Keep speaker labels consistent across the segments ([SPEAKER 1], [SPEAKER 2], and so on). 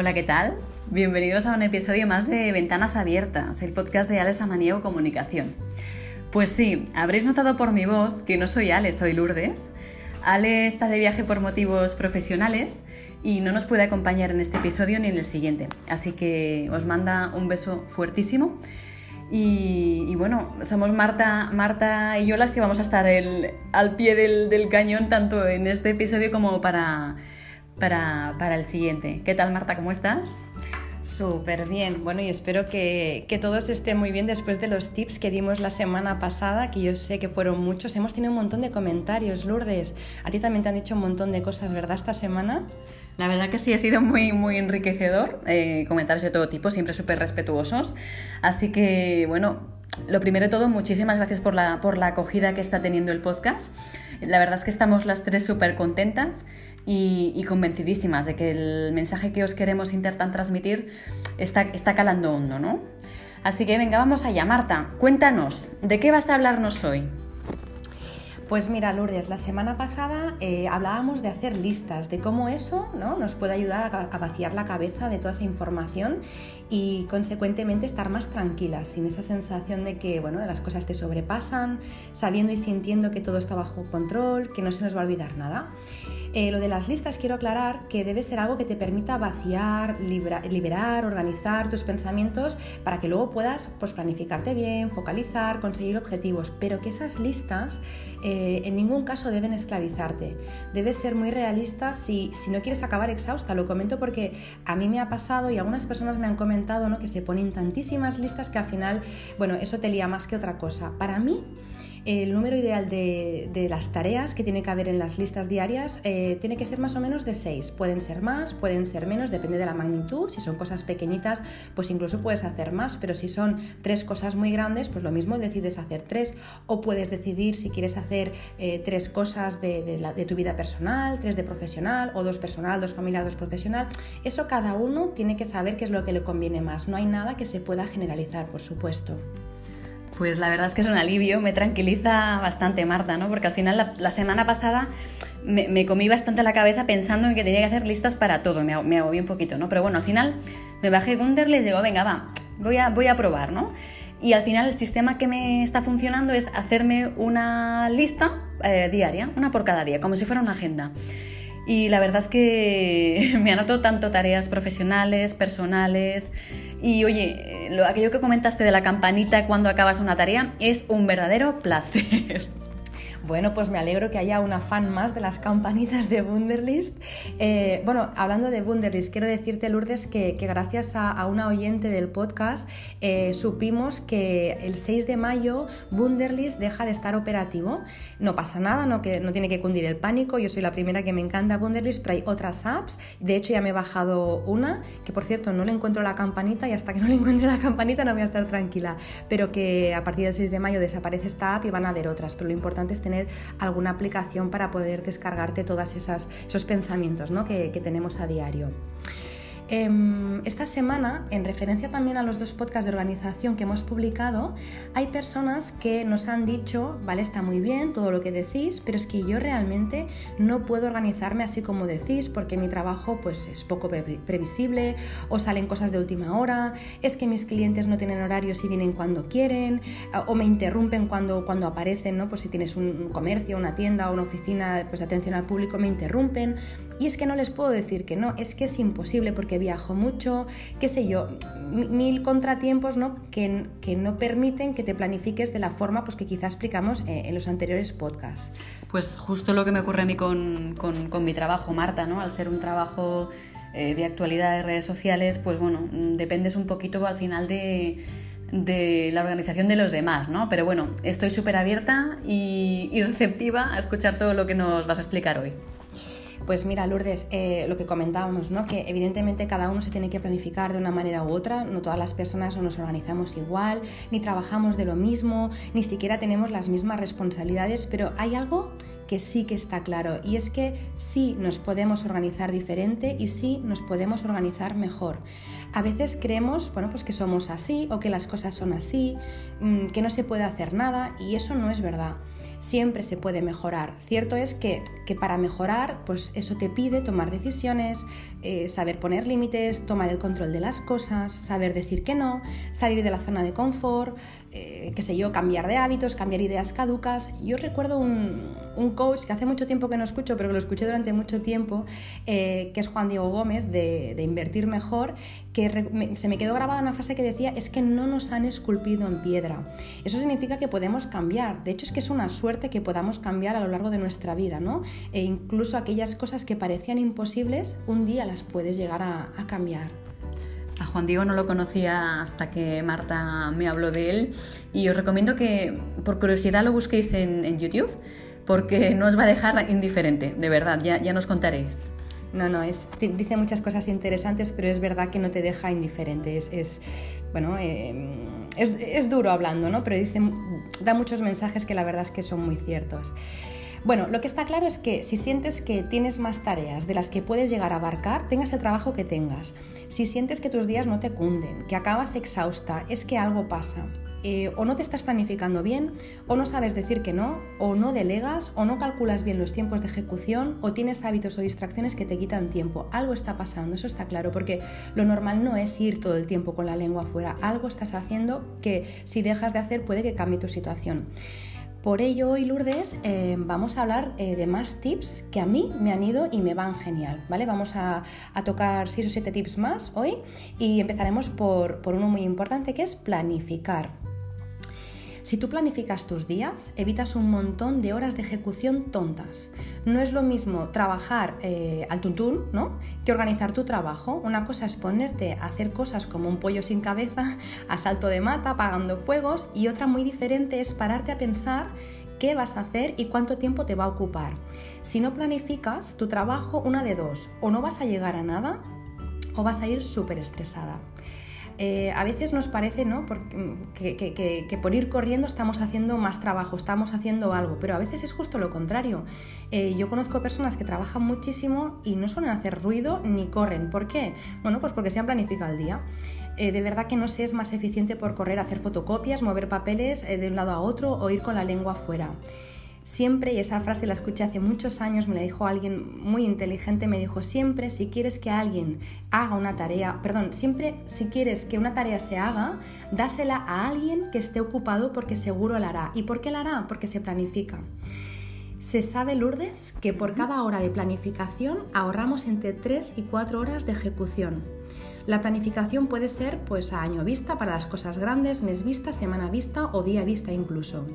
[SPEAKER 1] Hola, ¿qué tal? Bienvenidos a un episodio más de Ventanas Abiertas, el podcast de Alex Amaniego Comunicación. Pues sí, habréis notado por mi voz que no soy Ale, soy Lourdes. Ale está de viaje por motivos profesionales y no nos puede acompañar en este episodio ni en el siguiente. Así que os manda un beso fuertísimo. Y, bueno, somos Marta, Marta y yo las que vamos a estar al pie del, cañón tanto en este episodio como para, para, para el siguiente. ¿Qué tal Marta? ¿Cómo estás?
[SPEAKER 2] Súper bien. Bueno, y espero que, que, todos estén muy bien después de los tips que dimos la semana pasada, que yo sé que fueron muchos. Hemos tenido un montón de comentarios, Lourdes. A ti también te han dicho un montón de cosas, ¿verdad, esta semana?
[SPEAKER 1] La verdad que sí, ha sido muy, muy enriquecedor. Eh, comentarios de todo tipo, siempre súper respetuosos. Así que, bueno, lo primero de todo, muchísimas gracias por la, por la acogida que está teniendo el podcast. La verdad es que estamos las tres súper contentas y, convencidísimas de que el mensaje que os queremos intentar transmitir está, está calando hondo, ¿no? Así que venga, vamos allá. Marta, cuéntanos, ¿de qué vas a hablarnos hoy?
[SPEAKER 2] Pues mira, Lourdes, la semana pasada eh, hablábamos de hacer listas, de cómo eso ¿no? nos puede ayudar a, vaciar la cabeza de toda esa información y consecuentemente estar más tranquilas, sin esa sensación de que bueno, las cosas te sobrepasan, sabiendo y sintiendo que todo está bajo control, que no se nos va a olvidar nada. Eh, lo de las listas quiero aclarar que debe ser algo que te permita vaciar, liberar, organizar tus pensamientos para que luego puedas pues, planificarte bien, focalizar, conseguir objetivos, pero que esas listas eh, en ningún caso deben esclavizarte. Debes ser muy realista si, si no quieres acabar exhausta. Lo comento porque a mí me ha pasado y algunas personas me han comentado ¿no? que se ponen tantísimas listas que al final, bueno, eso te lía más que otra cosa. Para mí, el número ideal de, las tareas que tiene que haber en las listas diarias eh, tiene que ser más o menos de 6. Pueden ser más, pueden ser menos, depende de la magnitud. Si son cosas pequeñitas, pues incluso puedes hacer más, pero si son tres cosas muy grandes, pues lo mismo decides hacer tres. O puedes decidir si quieres hacer eh, tres cosas de, de tu vida personal, tres de profesional, o dos personal, dos familiar, dos profesional. Eso cada uno tiene que saber qué es lo que le conviene más. No hay nada que se pueda generalizar, por supuesto.
[SPEAKER 1] Pues la verdad es que es un alivio, me tranquiliza bastante Marta, ¿no? Porque al final la, semana pasada me, comí bastante la cabeza pensando en que tenía que hacer listas para todo, me, me un poquito, ¿no? Pero bueno, al final me bajé Gunder, les digo, venga, va, voy a, voy a probar, ¿no? Y al final el sistema que me está funcionando es hacerme una lista eh, diaria, una por cada día, como si fuera una agenda. Y la verdad es que me anoto tanto tareas profesionales, personales. Y oye, lo, aquello que comentaste de la campanita cuando acabas una tarea es un verdadero placer.
[SPEAKER 2] Bueno, pues me alegro que haya una fan más de las campanitas de Wunderlist. Eh, bueno, hablando de Wunderlist, quiero decirte, Lourdes, que, gracias a, una oyente del podcast eh, supimos que el 6 de mayo Wunderlist deja de estar operativo. No pasa nada, no, que, no tiene que cundir el pánico. Yo soy la primera que me encanta Wunderlist, pero hay otras apps. De hecho, ya me he bajado una, que por cierto no le encuentro la campanita y hasta que no le encuentre la campanita no voy a estar tranquila. Pero que a partir del 6 de mayo desaparece esta app y van a haber otras. Pero lo importante es tener alguna aplicación para poder descargarte todos esos pensamientos que, que tenemos a diario. Em, esta semana, en referencia también a los dos podcasts de organización que hemos publicado, hay personas que nos han dicho, vale, está muy bien todo lo que decís, pero es que yo realmente no puedo organizarme así como decís porque mi trabajo pues es poco previsible o salen cosas de última hora, es que mis clientes no tienen horarios y vienen cuando quieren o me interrumpen cuando, cuando aparecen, ¿no? Pues si tienes un comercio, una tienda o una oficina pues de atención al público me interrumpen y es que no les puedo decir que no, es que es imposible porque viajo mucho, qué sé yo, mil contratiempos ¿no? Que, que no permiten que te planifiques de la forma pues, que quizá explicamos eh, en los anteriores podcasts.
[SPEAKER 1] Pues justo lo que me ocurre a mí con, con, mi trabajo, Marta, ¿no? al ser un trabajo eh, de actualidad de redes sociales, pues bueno, dependes un poquito al final de de la organización de los demás, ¿no? Pero bueno, estoy súper abierta y receptiva a escuchar todo lo que nos vas a explicar hoy.
[SPEAKER 2] Pues mira, Lourdes, eh, lo que comentábamos, ¿no? que evidentemente cada uno se tiene que planificar de una manera u otra, no todas las personas nos organizamos igual, ni trabajamos de lo mismo, ni siquiera tenemos las mismas responsabilidades, pero hay algo que sí que está claro y es que sí nos podemos organizar diferente y sí nos podemos organizar mejor. A veces creemos, bueno, pues que somos así o que las cosas son así, mm, que no se puede hacer nada y eso no es verdad. Siempre se puede mejorar. Cierto es que, que para mejorar, pues eso te pide tomar decisiones, eh, saber poner límites, tomar el control de las cosas, saber decir que no, salir de la zona de confort, eh, qué sé yo, cambiar de hábitos, cambiar ideas caducas. Yo recuerdo un, coach que hace mucho tiempo que no escucho, pero que lo escuché durante mucho tiempo, eh, que es Juan Diego Gómez, de, Invertir Mejor, que se me quedó grabada una frase que decía, es que no nos han esculpido en piedra. Eso significa que podemos cambiar. De hecho, es que es una suerte que podamos cambiar a lo largo de nuestra vida, ¿no? E incluso aquellas cosas que parecían imposibles, un día las puedes llegar a cambiar.
[SPEAKER 1] A Juan Diego no lo conocía hasta que Marta me habló de él y os recomiendo que por curiosidad lo busquéis en, YouTube porque no os va a dejar indiferente, de verdad, ya, ya nos contaréis.
[SPEAKER 2] No, no, es, dice muchas cosas interesantes, pero es verdad que no te deja indiferente. Es, bueno, eh, es, es, duro hablando, ¿no? Pero dice, da muchos mensajes que la verdad es que son muy ciertos. Bueno, lo que está claro es que si sientes que tienes más tareas de las que puedes llegar a abarcar, tengas el trabajo que tengas. Si sientes que tus días no te cunden, que acabas exhausta, es que algo pasa. Eh, o no te estás planificando bien, o no sabes decir que no, o no delegas, o no calculas bien los tiempos de ejecución, o tienes hábitos o distracciones que te quitan tiempo. Algo está pasando, eso está claro, porque lo normal no es ir todo el tiempo con la lengua afuera. Algo estás haciendo que si dejas de hacer puede que cambie tu situación. Por ello, hoy, Lourdes, eh, vamos a hablar eh, de más tips que a mí me han ido y me van genial, ¿vale? Vamos a, tocar 6 o 7 tips más hoy y empezaremos por uno muy importante que es planificar. Si tú planificas tus días, evitas un montón de horas de ejecución tontas. No es lo mismo trabajar eh, al tuntún, ¿no? Que organizar tu trabajo. Una cosa es ponerte a hacer cosas como un pollo sin cabeza, a salto de mata, apagando fuegos, y otra muy diferente es pararte a pensar qué vas a hacer y cuánto tiempo te va a ocupar. Si no planificas tu trabajo, una de dos, o no vas a llegar a nada o vas a ir súper estresada. Eh, a veces nos parece ¿no? Mm, que, por ir corriendo estamos haciendo más trabajo, estamos haciendo algo, pero a veces es justo lo contrario. Eh, yo conozco personas que trabajan muchísimo y no suelen hacer ruido ni corren. ¿Por qué? Bueno, pues porque se han planificado el día. Eh, de verdad que no se es más eficiente por correr, hacer fotocopias, mover papeles de un lado a otro o ir con la lengua afuera. Siempre, y esa frase la escuché hace muchos años, me la dijo alguien muy inteligente, me dijo, siempre si quieres que alguien haga una tarea, perdón, siempre si quieres que una tarea se haga, dásela a alguien que esté ocupado porque seguro la hará. ¿Y por qué la hará? Porque se planifica. Se sabe, Lourdes, que por cada hora de planificación ahorramos entre 3 y 4 horas de ejecución. La planificación puede ser pues a año vista para las cosas grandes, mes vista, semana vista o día vista incluso.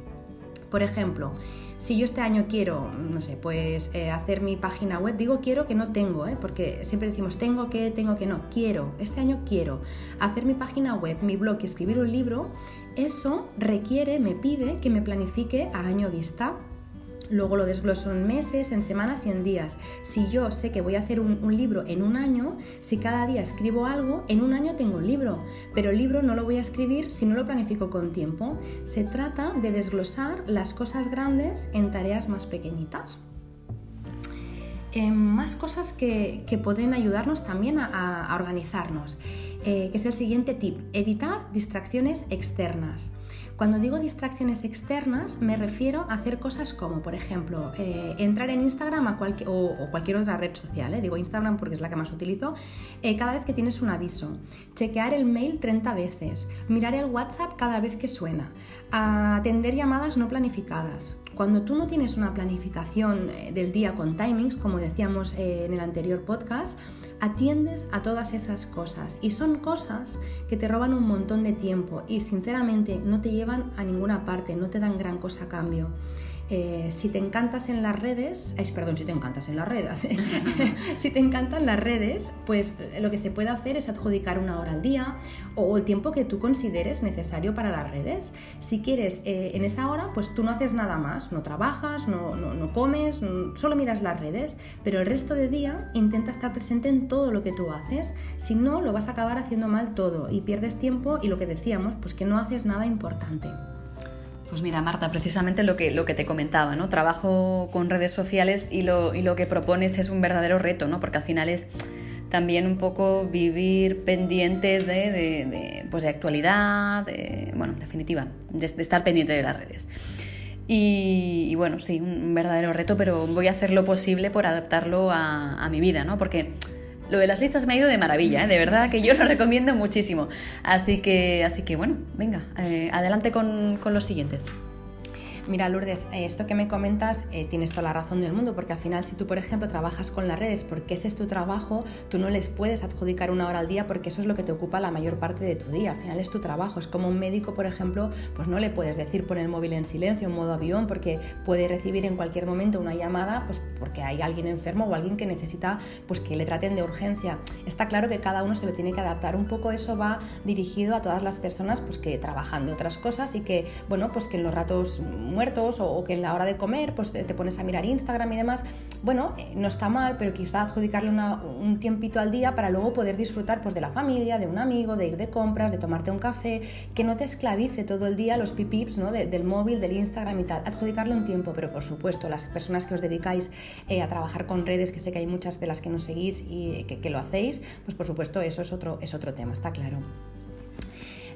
[SPEAKER 2] Por ejemplo, si yo este año quiero, no sé, pues eh, hacer mi página web, digo quiero que no tengo, ¿eh? porque siempre decimos tengo que, tengo que no, quiero, este año quiero hacer mi página web, mi blog y escribir un libro, eso requiere, me pide que me planifique a año vista Luego lo desgloso en meses, en semanas y en días. Si yo sé que voy a hacer un, libro en un año, si cada día escribo algo, en un año tengo un libro. Pero el libro no lo voy a escribir si no lo planifico con tiempo. Se trata de desglosar las cosas grandes en tareas más pequeñitas. Eh, más cosas que, pueden ayudarnos también a, organizarnos, eh, que es el siguiente tip, evitar distracciones externas. Cuando digo distracciones externas, me refiero a hacer cosas como, por ejemplo, eh, entrar en Instagram o, cualquier otra red social, eh, digo Instagram porque es la que más utilizo, eh, cada vez que tienes un aviso, chequear el mail 30 veces, mirar el WhatsApp cada vez que suena, atender llamadas no planificadas. Cuando tú no tienes una planificación del día con timings, como decíamos en el anterior podcast, atiendes a todas esas cosas y son cosas que te roban un montón de tiempo y sinceramente no te llevan a ninguna parte, no te dan gran cosa a cambio. Eh, si te encantas en las redes, perdón, si te encantas en las redes, si te encantan las redes, pues eh, lo que se puede hacer es adjudicar una hora al día o el tiempo que tú consideres necesario para las redes. Si quieres eh, en esa hora, pues tú no haces nada más, no trabajas, no, no comes, solo miras las redes, pero el resto de día intenta estar presente en todo lo que tú haces, si no lo vas a acabar haciendo mal todo y pierdes tiempo y lo que decíamos, pues que no haces nada importante.
[SPEAKER 1] Pues mira, Marta, precisamente lo que, lo que te comentaba, ¿no? Trabajo con redes sociales y lo, y lo que propones es un verdadero reto, ¿no? Porque al final es también un poco vivir pendiente de, de, pues de actualidad, bueno, en definitiva, de, estar pendiente de las redes. Y, bueno, sí, un verdadero reto, pero voy a hacer lo posible por adaptarlo a, mi vida, ¿no? Porque lo de las listas me ha ido de maravilla, ¿eh? de verdad que yo lo recomiendo muchísimo. Así que, así que bueno, venga, eh, adelante con, con los siguientes.
[SPEAKER 2] Mira, Lourdes, eh, esto que me comentas eh, tienes toda la razón del mundo, porque al final si tú, por ejemplo, trabajas con las redes porque ese es tu trabajo, tú no les puedes adjudicar una hora al día porque eso es lo que te ocupa la mayor parte de tu día. Al final es tu trabajo. Es como un médico, por ejemplo, pues no le puedes decir poner el móvil en silencio, en modo avión, porque puede recibir en cualquier momento una llamada, pues porque hay alguien enfermo o alguien que necesita pues que le traten de urgencia. Está claro que cada uno se lo tiene que adaptar. Un poco eso va dirigido a todas las personas pues que trabajan de otras cosas y que, bueno, pues que en los ratos muertos o, que en la hora de comer pues te, pones a mirar Instagram y demás, bueno, eh, no está mal, pero quizá adjudicarle un tiempito al día para luego poder disfrutar pues de la familia, de un amigo, de ir de compras, de tomarte un café, que no te esclavice todo el día los pipips ¿no? del móvil, del Instagram y tal. Adjudicarle un tiempo, pero por supuesto, las personas que os dedicáis eh, a trabajar con redes, que sé que hay muchas de las que nos seguís y que, que lo hacéis, pues por supuesto eso es otro, es otro tema, está claro.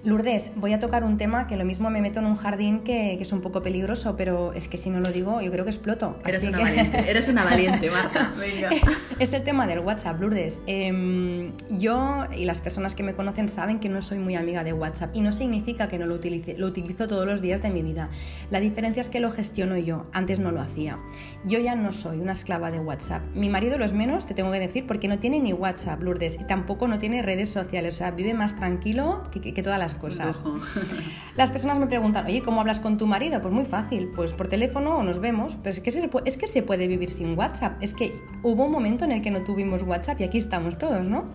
[SPEAKER 2] Lourdes, voy a tocar un tema que lo mismo me meto en un jardín que, es un poco peligroso, pero es que si no lo digo, yo creo que exploto.
[SPEAKER 1] Eres, una, valiente, eres una valiente, Marta. Venga.
[SPEAKER 2] es el tema del WhatsApp, Lourdes. Em, yo y las personas que me conocen saben que no soy muy amiga de WhatsApp y no significa que no lo utilice, lo utilizo todos los días de mi vida. La diferencia es que lo gestiono yo, antes no lo hacía. Yo ya no soy una esclava de WhatsApp. Mi marido lo es menos, te tengo que decir, porque no tiene ni WhatsApp, Lourdes, y tampoco no tiene redes sociales, o sea, vive más tranquilo que, que todas las cosas. Las personas me preguntan, oye, ¿cómo hablas con tu marido? Pues muy fácil, pues por teléfono o nos vemos. Pero es que, se puede, es que se puede vivir sin WhatsApp. Es que hubo un momento en el que no tuvimos WhatsApp y aquí estamos todos, ¿no?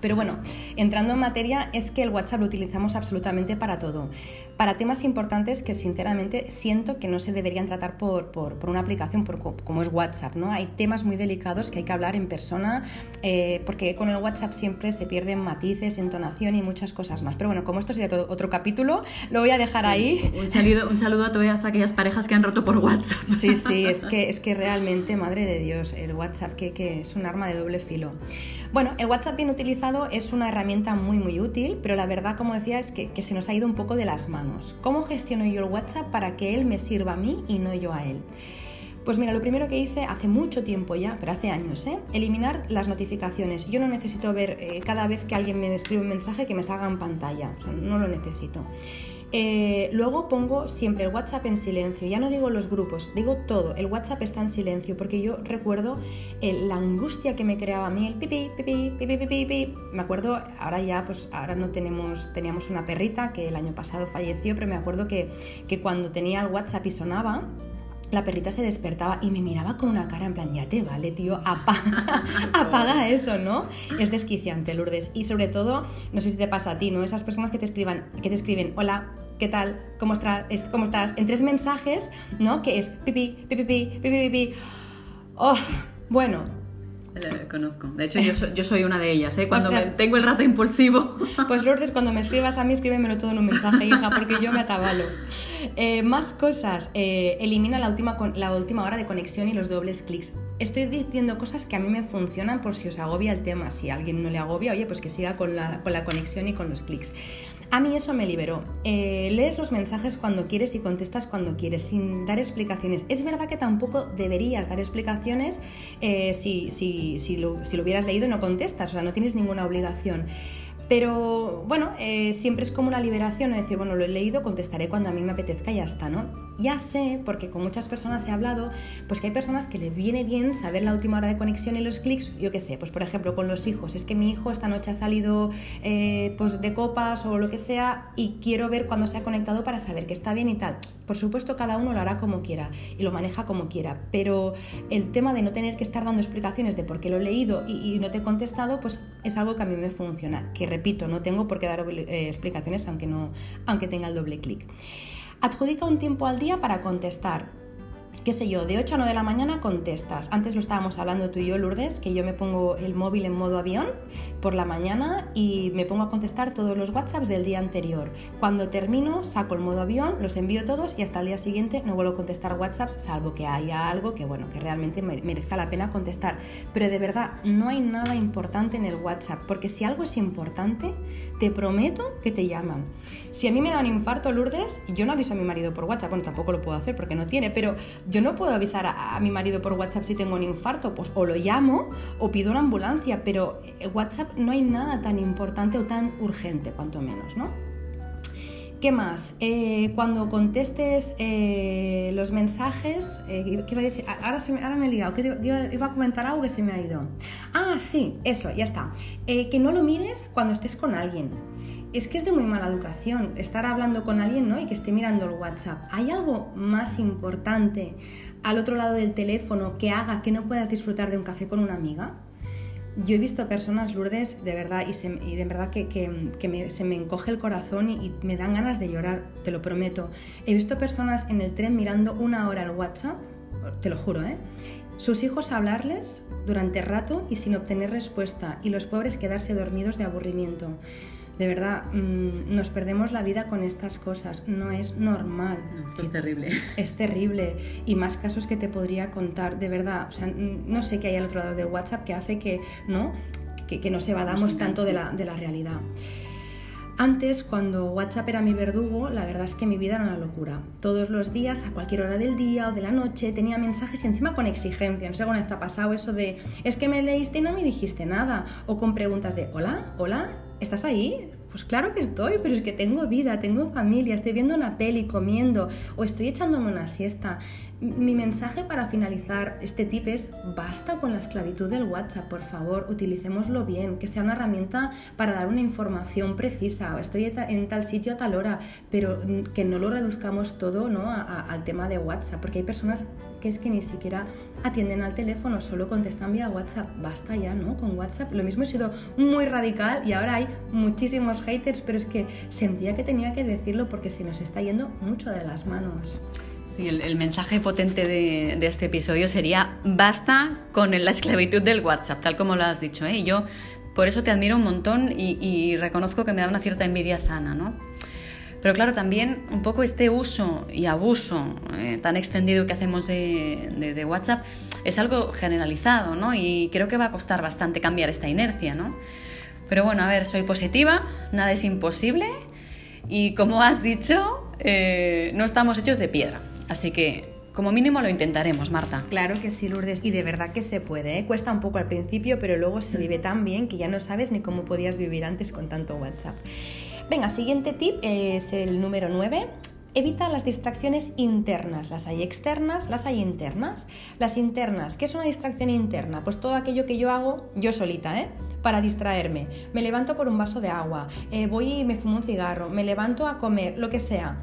[SPEAKER 2] Pero bueno, entrando en materia, es que el WhatsApp lo utilizamos absolutamente para todo para temas importantes que sinceramente siento que no se deberían tratar por, una aplicación como es WhatsApp. ¿no? Hay temas muy delicados que hay que hablar en persona eh, porque con el WhatsApp siempre se pierden matices, entonación y muchas cosas más. Pero bueno, como esto sería otro capítulo, lo voy a dejar ahí.
[SPEAKER 1] Un saludo, un saludo a todas aquellas parejas que han roto por WhatsApp.
[SPEAKER 2] Sí, sí, es que, es que realmente, madre de Dios, el WhatsApp que, que es un arma de doble filo. Bueno, el WhatsApp bien utilizado es una herramienta muy muy útil, pero la verdad, como decía, es que, que se nos ha ido un poco de las manos. ¿Cómo gestiono yo el WhatsApp para que él me sirva a mí y no yo a él? Pues mira, lo primero que hice hace mucho tiempo ya, pero hace años, ¿eh? eliminar las notificaciones. Yo no necesito ver eh, cada vez que alguien me escribe un mensaje que me salga en pantalla, no lo necesito. Eh, luego pongo siempre el WhatsApp en silencio. Ya no digo los grupos, digo todo. El WhatsApp está en silencio porque yo recuerdo eh, la angustia que me creaba a mí el pipi, pipi, pipi, pipi, pipi. Me acuerdo, ahora ya, pues ahora no tenemos, teníamos una perrita que el año pasado falleció, pero me acuerdo que, que cuando tenía el WhatsApp y sonaba, la perrita se despertaba y me miraba con una cara en plan, ya te vale, tío, apaga, apaga eso, ¿no? Es desquiciante, Lourdes. Y sobre todo, no sé si te pasa a ti, ¿no? Esas personas que te escriban, que te escriben, hola, ¿qué tal? ¿Cómo? ¿Cómo estás? En tres mensajes, ¿no? Que es pipi, pipi, pipi, pipi, pipi. Oh, bueno,
[SPEAKER 1] conozco. De hecho, yo soy, una de ellas, ¿eh? Cuando tengo el rato impulsivo.
[SPEAKER 2] Pues Lourdes, cuando me escribas a mí, escríbemelo todo en un mensaje, hija, porque yo me atabalo. Eh, más cosas. Eh, elimina la última, la última hora de conexión y los dobles clics. Estoy diciendo cosas que a mí me funcionan por si os agobia el tema. Si a alguien no le agobia, oye, pues que siga con la, con la conexión y con los clics. A mí eso me liberó. Eh, lees los mensajes cuando quieres y contestas cuando quieres, sin dar explicaciones. Es verdad que tampoco deberías dar explicaciones eh, si, si, si, lo, si lo hubieras leído y no contestas, o sea, no tienes ninguna obligación. Pero bueno, eh, siempre es como una liberación, es decir, bueno, lo he leído, contestaré cuando a mí me apetezca y ya está, ¿no? Ya sé, porque con muchas personas he hablado, pues que hay personas que le viene bien saber la última hora de conexión y los clics, yo qué sé, pues por ejemplo con los hijos, es que mi hijo esta noche ha salido eh, pues de copas o lo que sea y quiero ver cuándo se ha conectado para saber que está bien y tal. Por supuesto, cada uno lo hará como quiera y lo maneja como quiera, pero el tema de no tener que estar dando explicaciones de por qué lo he leído y, no te he contestado, pues es algo que a mí me funciona, que repito, no tengo por qué dar eh, explicaciones aunque, no, aunque tenga el doble clic. Adjudica un tiempo al día para contestar. Qué sé yo, de 8 a 9 de la mañana contestas. Antes lo estábamos hablando tú y yo, Lourdes, que yo me pongo el móvil en modo avión por la mañana y me pongo a contestar todos los WhatsApps del día anterior. Cuando termino, saco el modo avión, los envío todos y hasta el día siguiente no vuelvo a contestar WhatsApps, salvo que haya algo que, bueno, que realmente merezca la pena contestar. Pero de verdad, no hay nada importante en el WhatsApp, porque si algo es importante, te prometo que te llaman. Si a mí me da un infarto, Lourdes, yo no aviso a mi marido por WhatsApp, bueno, tampoco lo puedo hacer porque no tiene, pero yo no puedo avisar a, mi marido por WhatsApp si tengo un infarto, pues o lo llamo o pido una ambulancia, pero en WhatsApp no hay nada tan importante o tan urgente, cuanto menos, ¿no? ¿Qué más? Eh, cuando contestes eh, los mensajes, eh, ¿qué iba a decir? Ahora, se me, ahora me he liado, iba, iba, a comentar algo que se me ha ido. Ah, sí, eso, ya está. que no lo mires cuando estés con alguien. Es que es de muy mala educación estar hablando con alguien ¿no? y que esté mirando el WhatsApp. ¿Hay algo más importante al otro lado del teléfono que haga que no puedas disfrutar de un café con una amiga? yo he visto personas Lourdes de verdad y, de verdad que, se me encoge el corazón y, me dan ganas de llorar, te lo prometo. He visto personas en el tren mirando una hora el WhatsApp, te lo juro, ¿eh? Sus hijos hablarles durante rato y sin obtener respuesta y los pobres quedarse dormidos de aburrimiento. De verdad, mm, nos perdemos la vida con estas cosas. No es normal.
[SPEAKER 1] Esto es terrible.
[SPEAKER 2] Es terrible. Y más casos que te podría contar. De verdad, o sea, no sé qué hay al otro lado de WhatsApp que hace que no, que, que nos evadamos tanto de la, de la realidad. Antes, cuando WhatsApp era mi verdugo, la verdad es que mi vida era una locura. Todos los días, a cualquier hora del día o de la noche, tenía mensajes y encima con exigencia. No sé cómo te ha pasado eso de, es que me leíste y no me dijiste nada. O con preguntas de, hola, hola, ¿estás ahí? Pues claro que estoy, pero es que tengo vida, tengo familia, estoy viendo una peli, comiendo o estoy echándome una siesta. Mi mensaje para finalizar este tip es basta con la esclavitud del WhatsApp, por favor, utilicémoslo bien, que sea una herramienta para dar una información precisa. Estoy en tal sitio a tal hora, pero que no lo reduzcamos todo ¿no? al tema de WhatsApp, porque hay personas que es que ni siquiera atienden al teléfono, solo contestan vía WhatsApp. Basta ya, ¿no? Con WhatsApp. Lo mismo he sido muy radical y ahora hay muchísimos haters, pero es que sentía que tenía que decirlo porque se nos está yendo mucho de las manos.
[SPEAKER 1] Sí, el, mensaje potente de, este episodio sería basta con la esclavitud del WhatsApp, tal como lo has dicho. ¿eh? Y yo por eso te admiro un montón y, reconozco que me da una cierta envidia sana, ¿no? Pero claro, también un poco este uso y abuso eh, tan extendido que hacemos de, WhatsApp es algo generalizado, ¿no? Y creo que va a costar bastante cambiar esta inercia, ¿no? Pero bueno, a ver, soy positiva, nada es imposible y como has dicho, eh, no estamos hechos de piedra. Así que como mínimo lo intentaremos, Marta.
[SPEAKER 2] Claro que sí, Lourdes, y de verdad que se puede. ¿eh? Cuesta un poco al principio, pero luego se vive tan bien que ya no sabes ni cómo podías vivir antes con tanto WhatsApp. Venga, siguiente tip es el número 9. Evita las distracciones internas. Las hay externas, las hay internas. Las internas, ¿qué es una distracción interna? Pues todo aquello que yo hago yo solita, ¿eh? Para distraerme. Me levanto por un vaso de agua, eh, voy y me fumo un cigarro, me levanto a comer, lo que sea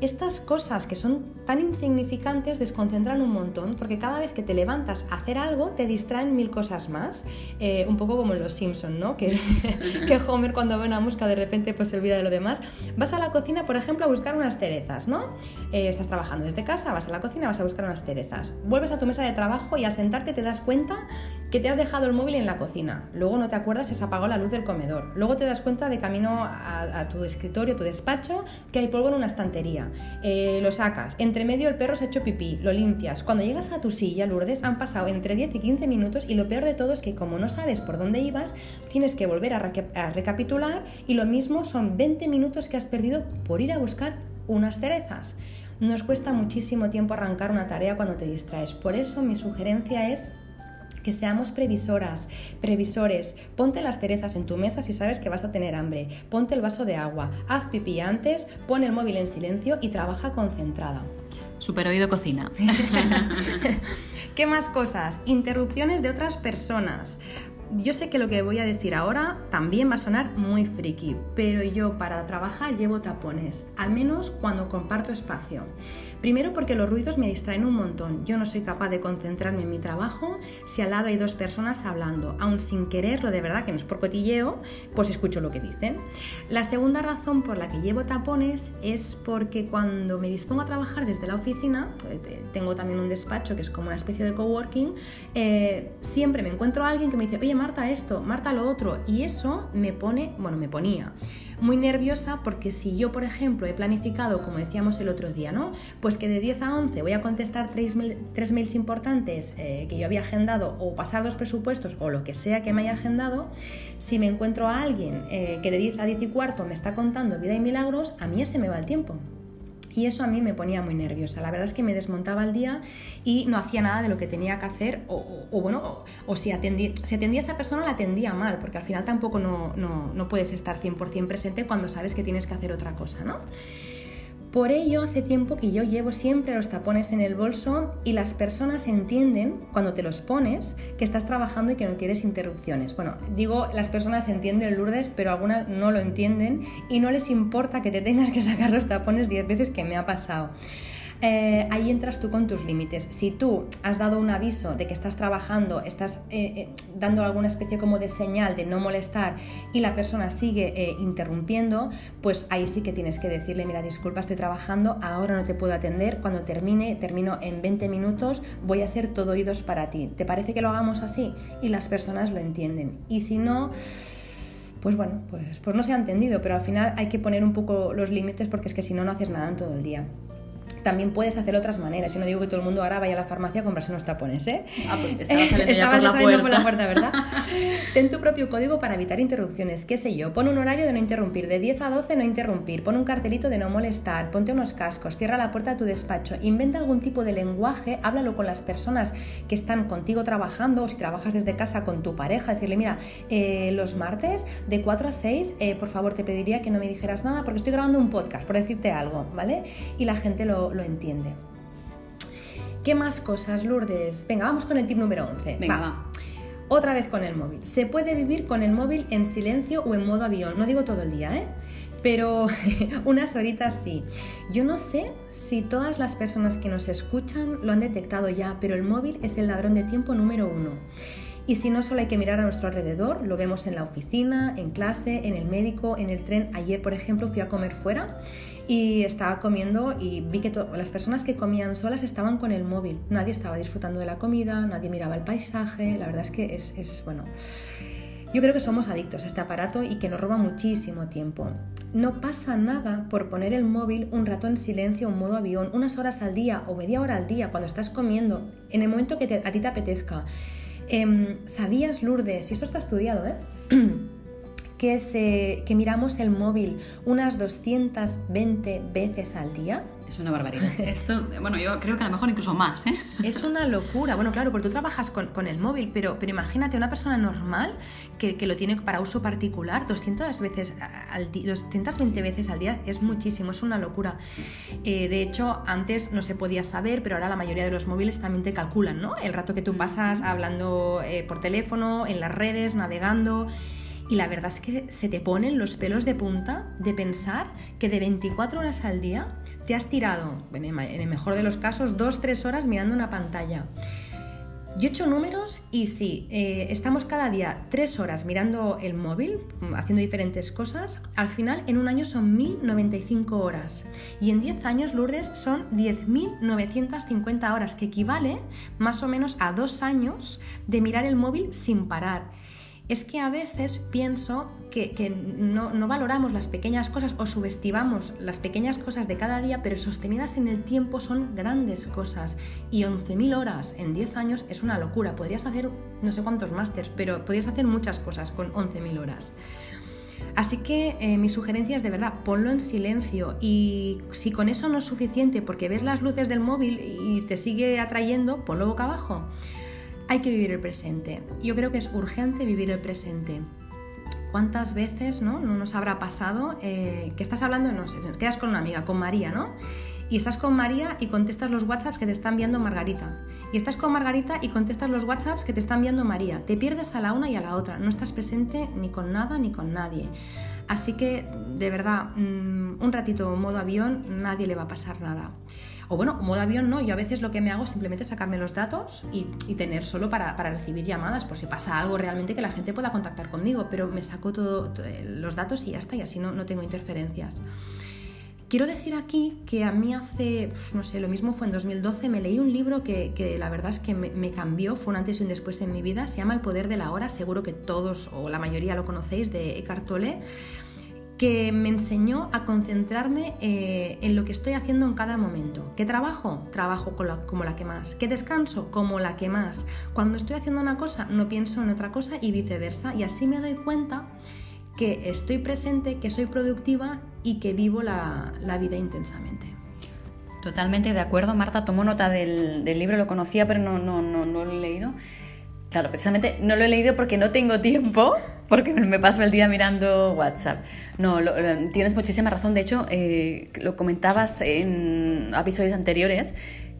[SPEAKER 2] estas cosas que son tan insignificantes desconcentran un montón porque cada vez que te levantas a hacer algo te distraen mil cosas más. Eh, un poco como en Los Simpson, ¿no? Que, que, Homer cuando ve una mosca de repente pues se olvida de lo demás. Vas a la cocina, por ejemplo, a buscar unas cerezas, ¿no? Eh, estás trabajando desde casa, vas a la cocina, vas a buscar unas cerezas. Vuelves a tu mesa de trabajo y al sentarte te das cuenta que te has dejado el móvil en la cocina. Luego no te acuerdas si se apagó la luz del comedor. Luego te das cuenta de camino a, a tu escritorio, tu despacho, que hay polvo en una estantería. Eh, lo sacas, entre medio el perro se ha hecho pipí, lo limpias. Cuando llegas a tu silla, Lourdes, han pasado entre 10 y 15 minutos y lo peor de todo es que como no sabes por dónde ibas, tienes que volver a, a recapitular y lo mismo son 20 minutos que has perdido por ir a buscar unas cerezas. Nos cuesta muchísimo tiempo arrancar una tarea cuando te distraes. Por eso mi sugerencia es que seamos previsoras, previsores. Ponte las cerezas en tu mesa si sabes que vas a tener hambre. Ponte el vaso de agua, haz pipí antes, pon el móvil en silencio y trabaja concentrada.
[SPEAKER 1] Super oído cocina.
[SPEAKER 2] ¿Qué más cosas? Interrupciones de otras personas. Yo sé que lo que voy a decir ahora también va a sonar muy friki, pero yo para trabajar llevo tapones, al menos cuando comparto espacio. Primero porque los ruidos me distraen un montón. Yo no soy capaz de concentrarme en mi trabajo si al lado hay dos personas hablando. Aún sin quererlo, de verdad que no es por cotilleo, pues escucho lo que dicen. La segunda razón por la que llevo tapones es porque cuando me dispongo a trabajar desde la oficina, eh, tengo también un despacho que es como una especie de coworking, eh, siempre me encuentro a alguien que me dice, oye Marta esto, Marta lo otro, y eso me pone, bueno, me ponía muy nerviosa porque si yo, por ejemplo, he planificado, como decíamos el otro día, ¿no? Pues que de 10 a 11 voy a contestar tres, mails importantes eh, que yo había agendado o pasar dos presupuestos o lo que sea que me haya agendado, si me encuentro a alguien eh, que de 10 a 10 y cuarto me está contando vida y milagros, a mí se me va el tiempo. Y eso a mí me ponía muy nerviosa. La verdad es que me desmontaba el día y no hacía nada de lo que tenía que hacer. O, bueno, o, si, atendía, si atendía a esa persona la atendía mal, porque al final tampoco no, no, no puedes estar 100% presente cuando sabes que tienes que hacer otra cosa, ¿no? Por ello, hace tiempo que yo llevo siempre los tapones en el bolso y las personas entienden cuando te los pones que estás trabajando y que no quieres interrupciones. Bueno, digo, las personas entienden Lourdes, pero algunas no lo entienden y no les importa que te tengas que sacar los tapones 10 veces que me ha pasado. Eh, ahí entras tú con tus límites. Si tú has dado un aviso de que estás trabajando, estás eh, eh, dando alguna especie como de señal de no molestar y la persona sigue interrumpiendo, pues ahí sí que tienes que decirle, mira, disculpa, estoy trabajando, ahora no te puedo atender, cuando termine, termino en 20 minutos, voy a ser todo oídos para ti. ¿Te parece que lo hagamos así? Y las personas lo entienden. Y si no pues bueno, pues, pues no se ha entendido, pero al final hay que poner un poco los límites porque es que si no, no haces nada en todo el día también puedes hacer otras maneras. Yo no digo que todo el mundo ahora vaya a la farmacia a comprarse unos tapones, ¿eh?
[SPEAKER 1] Ah, pues estaba saliendo,
[SPEAKER 2] por, la puerta. ¿verdad? Ten tu propio código para evitar interrupciones, qué sé yo. Pon un horario de no interrumpir, de 10 a 12 no interrumpir, pon un cartelito de no molestar, ponte unos cascos, cierra la puerta de tu despacho, inventa algún tipo de lenguaje, háblalo con las personas que están contigo trabajando o si trabajas desde casa con tu pareja, decirle, mira, eh, los martes de 4 a 6, eh, por favor te pediría que no me dijeras nada porque estoy grabando un podcast, por decirte algo, ¿vale? Y la gente lo, lo entiende. ¿Qué más cosas, Lourdes? Venga, vamos con el tip número 11.
[SPEAKER 1] Venga, va.
[SPEAKER 2] Otra vez con el móvil. Se puede vivir con el móvil en silencio o en modo avión. No digo todo el día, ¿eh? Pero unas horitas sí. Yo no sé si todas las personas que nos escuchan lo han detectado ya, pero el móvil es el ladrón de tiempo número uno. Y si no, solo hay que mirar a nuestro alrededor, lo vemos en la oficina, en clase, en el médico, en el tren. Ayer, por ejemplo, fui a comer fuera y estaba comiendo y vi que las personas que comían solas estaban con el móvil. Nadie estaba disfrutando de la comida, nadie miraba el paisaje. La verdad es que es, bueno. Yo creo que somos adictos a este aparato y que nos roba muchísimo tiempo. No pasa nada por poner el móvil un rato en silencio, en modo avión, unas horas al día o media hora al día cuando estás comiendo, en el momento que a ti te apetezca. Em, ¿Sabías, Lourdes? Y esto está estudiado, ¿eh? que, se, que miramos el móvil unas 220 veces al día.
[SPEAKER 1] Es una barbaridad. Esto, bueno, yo creo que a lo mejor incluso más, ¿eh?
[SPEAKER 2] Es una locura. Bueno, claro, porque tú trabajas con, con el móvil, pero, pero imagínate una persona normal que, que, lo tiene para uso particular 200 veces al 220 veces al día es muchísimo, es una locura. Eh, de hecho, antes no se podía saber, pero ahora la mayoría de los móviles también te calculan, ¿no? El rato que tú pasas hablando eh, por teléfono, en las redes, navegando. Y la verdad es que se te ponen los pelos de punta de pensar que de 24 horas al día te has tirado, en el mejor de los casos, 2-3 horas mirando una pantalla. Yo he hecho números y sí, eh, estamos cada día 3 horas mirando el móvil, haciendo diferentes cosas. Al final, en un año son 1.095 horas. Y en 10 años, Lourdes, son 10.950 horas, que equivale más o menos a 2 años de mirar el móvil sin parar es que a veces pienso que, no, valoramos las pequeñas cosas o subestimamos las pequeñas cosas de cada día, pero sostenidas en el tiempo son grandes cosas. Y 11.000 horas en 10 años es una locura. Podrías hacer no sé cuántos másters, pero podrías hacer muchas cosas con 11.000 horas. Así que eh, mi sugerencia es de verdad, ponlo en silencio y si con eso no es suficiente porque ves las luces del móvil y te sigue atrayendo, ponlo boca abajo hay que vivir el presente. Yo creo que es urgente vivir el presente. ¿Cuántas veces no, no nos habrá pasado eh, que estás hablando, no sé, quedas con una amiga, con María, ¿no? Y estás con María y contestas los WhatsApps que te están viendo Margarita. Y estás con Margarita y contestas los WhatsApps que te están viendo María. Te pierdes a la una y a la otra. No estás presente ni con nada ni con nadie. Así que, de verdad, mm, un ratito modo avión, nadie le va a pasar nada. O bueno, modo avión no, yo a veces lo que me hago es simplemente sacarme los datos y, tener solo para, para, recibir llamadas, por si pasa algo realmente que la gente pueda contactar conmigo, pero me saco todos los datos y ya está, y así no, no tengo interferencias. Quiero decir aquí que a mí hace, no sé, lo mismo fue en 2012, me leí un libro que, que la verdad es que me, cambió, fue un antes y un después en mi vida, se llama El poder de la hora, seguro que todos o la mayoría lo conocéis, de Eckhart Tolle, que me enseñó a concentrarme eh, en lo que estoy haciendo en cada momento. ¿Qué trabajo? Trabajo como la que más. ¿Qué descanso? Como la que más. Cuando estoy haciendo una cosa, no pienso en otra cosa y viceversa, y así me doy cuenta que estoy presente, que soy productiva y que vivo la, vida intensamente.
[SPEAKER 1] Totalmente de acuerdo, Marta. Tomó nota del, libro, lo conocía, pero no, no, no, no lo he leído. Claro, precisamente no lo he leído porque no tengo tiempo, porque me paso el día mirando WhatsApp. No, eh, tienes muchísima razón. De hecho, eh, lo comentabas en episodios anteriores,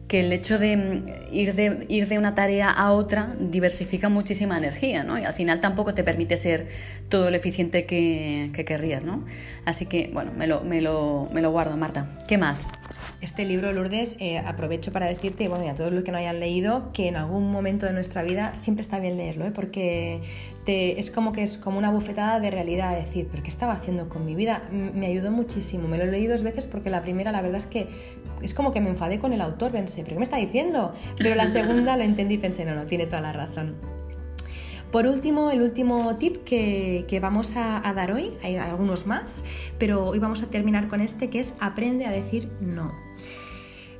[SPEAKER 1] que el hecho de mm, ir, de ir de una tarea a otra diversifica muchísima energía, ¿no? Y al final tampoco te permite ser todo lo eficiente que, que querrías, ¿no? Así que, bueno, me lo, me, lo, me lo guardo, Marta. ¿Qué más?
[SPEAKER 2] Este libro, Lourdes, eh, aprovecho para decirte, bueno, y a todos los que no hayan leído, que en algún momento de nuestra vida siempre está bien leerlo, ¿eh? porque es como que es como una bufetada de realidad, decir, ¿pero qué estaba haciendo con mi vida? me ayudó muchísimo, me lo leí dos veces porque la primera, la verdad es que es como que me enfadé con el autor, pensé, ¿pero qué me está diciendo? Pero la segunda lo entendí y pensé, no, no, tiene toda la razón. Por último, el último tip que, vamos a, dar hoy, hay algunos más, pero hoy vamos a terminar con este que es aprende a decir no.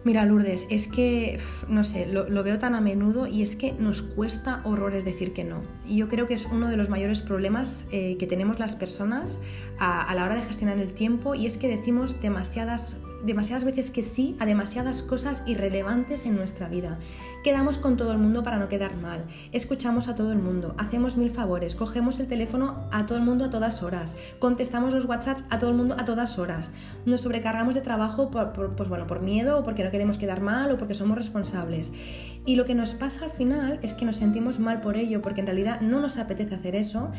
[SPEAKER 2] Mira, Lourdes, es que, no sé, lo, veo tan a menudo y es que nos cuesta horrores decir que no. Y yo creo que es uno de los mayores problemas eh, que tenemos las personas a, a, la hora de gestionar el tiempo y es que decimos demasiadas demasiadas veces que sí a demasiadas cosas irrelevantes en nuestra vida. Quedamos con todo el mundo para no quedar mal, escuchamos a todo el mundo, hacemos mil favores, cogemos el teléfono a todo el mundo a todas horas, contestamos los WhatsApps a todo el mundo a todas horas, nos sobrecargamos de trabajo por, pues bueno, por miedo o porque no queremos quedar mal o porque somos responsables. Y lo que nos pasa al final es que nos sentimos mal por ello, porque en realidad no nos apetece hacer eso,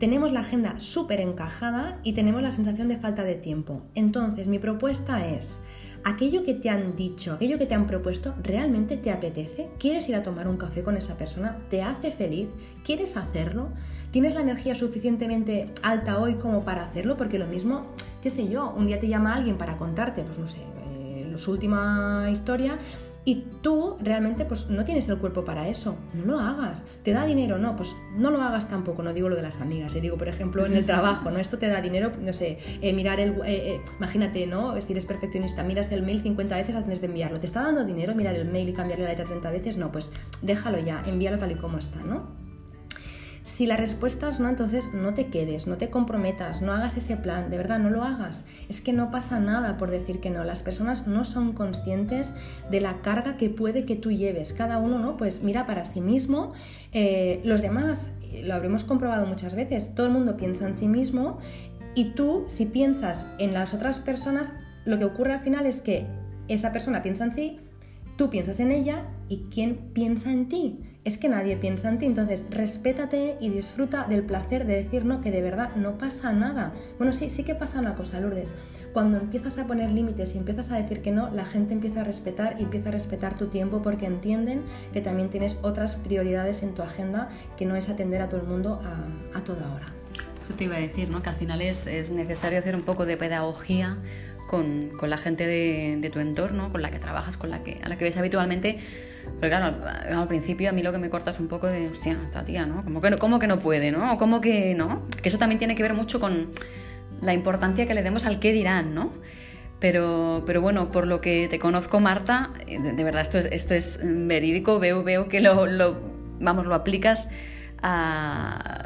[SPEAKER 2] tenemos la agenda súper encajada y tenemos la sensación de falta de tiempo. Entonces, mi propuesta es, aquello que te han dicho, aquello que te han propuesto, ¿realmente te apetece? ¿Quieres ir a tomar un café con esa persona? ¿Te hace feliz? ¿Quieres hacerlo? ¿Tienes la energía suficientemente alta hoy como para hacerlo? Porque lo mismo, qué sé yo, un día te llama alguien para contarte, pues no sé, eh, su última historia y tú realmente pues no tienes el cuerpo para eso, no lo hagas. ¿Te da dinero? No, pues no lo hagas tampoco, no digo lo de las amigas, eh. digo por ejemplo en el trabajo, ¿no? Esto te da dinero, no sé, eh, mirar el, eh, imagínate, ¿no? Si eres perfeccionista, miras el mail 50 veces antes de enviarlo, ¿te está dando dinero mirar el mail y cambiarle la letra 30 veces? No, pues déjalo ya, envíalo tal y como está, ¿no? Si la respuesta es no, entonces no te quedes, no te comprometas, no hagas ese plan, de verdad no lo hagas. Es que no pasa nada por decir que no. Las personas no son conscientes de la carga que puede que tú lleves. Cada uno, ¿no? Pues mira para sí mismo. Eh, los demás, lo habremos comprobado muchas veces, todo el mundo piensa en sí mismo y tú, si piensas en las otras personas, lo que ocurre al final es que esa persona piensa en sí, tú piensas en ella y ¿quién piensa en ti? es que nadie piensa en ti, entonces respétate y disfruta del placer de decir no, que de verdad no pasa nada. Bueno, sí, sí que pasa una cosa, Lourdes. Cuando empiezas a poner límites y empiezas a decir que no, la gente empieza a respetar y empieza a respetar tu tiempo porque entienden que también tienes otras prioridades en tu agenda que no es atender a todo el mundo a, toda hora.
[SPEAKER 1] Eso te iba a decir, ¿no? Que al final es, necesario hacer un poco de pedagogía con, la gente de, tu entorno, con la que trabajas, con la que, a la que ves habitualmente pero claro, al principio a mí lo que me corta es un poco de, hostia, esta tía, ¿no? Como que, ¿Cómo que no puede, ¿no? ¿Cómo que no? Que eso también tiene que ver mucho con la importancia que le demos al qué dirán, ¿no? Pero, pero bueno, por lo que te conozco, Marta, de, verdad, esto es, esto es verídico, veo, veo que lo, vamos, lo aplicas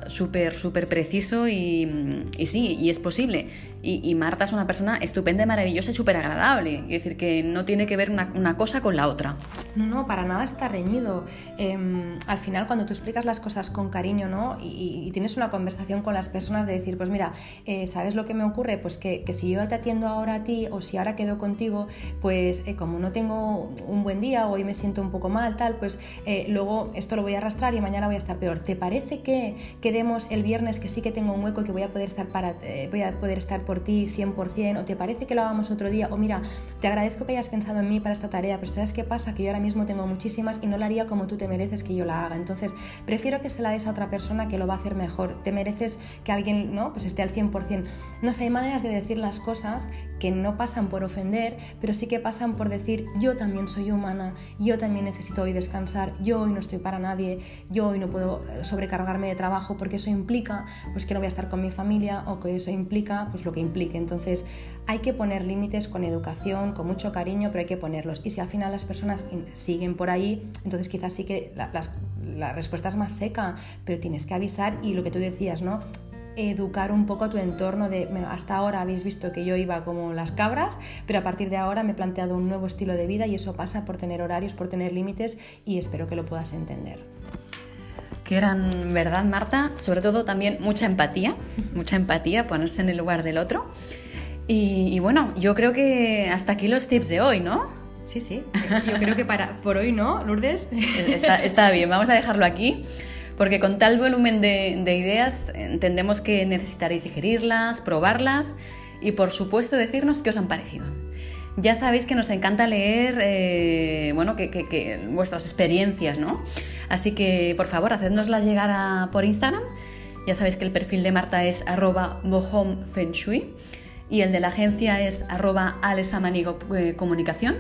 [SPEAKER 1] súper, súper preciso y, sí, y es posible. Y, Marta es una persona estupenda, maravillosa y súper agradable. Es decir, que no tiene que ver una, cosa con la otra.
[SPEAKER 2] No, no, para nada está reñido. Em, al final, cuando tú explicas las cosas con cariño, ¿no? Y, tienes una conversación con las personas de decir, pues mira, eh, ¿sabes lo que me ocurre? Pues que, si yo te atiendo ahora a ti o si ahora quedo contigo, pues eh, como no tengo un buen día o hoy me siento un poco mal, tal, pues eh, luego esto lo voy a arrastrar y mañana voy a estar peor. ¿Te parece que quedemos el viernes que sí que tengo un hueco y que voy a poder estar para voy a poder estar por ti 100%, o te parece que lo hagamos otro día, o mira, te agradezco que hayas pensado en mí para esta tarea, pero ¿sabes qué pasa? Que yo ahora mismo tengo muchísimas y no la haría como tú te mereces que yo la haga. Entonces, prefiero que se la des a otra persona que lo va a hacer mejor. Te mereces que alguien, ¿no? Pues esté al 100%. No sé, hay maneras de decir las cosas que no pasan por ofender, pero sí que pasan por decir, yo también soy humana, yo también necesito hoy descansar, yo hoy no estoy para nadie, yo hoy no puedo eh, sobrecargarme de trabajo porque eso implica pues que no voy a estar con mi familia o que eso implica pues lo que implique. Entonces hay que poner límites con educación, con mucho cariño, pero hay que ponerlos. Y si al final las personas siguen por ahí, entonces quizás sí que la, la respuesta es más seca, pero tienes que avisar y lo que tú decías, ¿no? educar un poco a tu entorno de, bueno, hasta ahora habéis visto que yo iba como las cabras, pero a partir de ahora me he planteado un nuevo estilo de vida y eso pasa por tener horarios, por tener límites y espero que lo puedas entender.
[SPEAKER 1] Qué gran verdad, Marta. Sobre todo también mucha empatía, mucha empatía, ponerse en el lugar del otro. Y, bueno, yo creo que hasta aquí los tips de hoy, ¿no?
[SPEAKER 2] Sí, sí. Yo creo que para, por hoy no, Lourdes.
[SPEAKER 1] Está, está bien, vamos a dejarlo aquí porque con tal volumen de, ideas entendemos que necesitaréis digerirlas, probarlas y por supuesto decirnos qué os han parecido. Ya sabéis que nos encanta leer eh, bueno, que, vuestras experiencias, ¿no? Así que por favor, hacednoslas llegar por Instagram. Ya sabéis que el perfil de Marta es arroba bohomfenshui y el de la agencia es arroba alesamanigo eh, comunicación.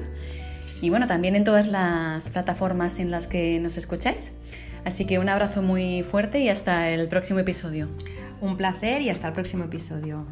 [SPEAKER 1] Y bueno, también en todas las plataformas en las que nos escucháis. Así que un abrazo muy fuerte y hasta el próximo episodio.
[SPEAKER 2] Un placer y hasta el próximo episodio.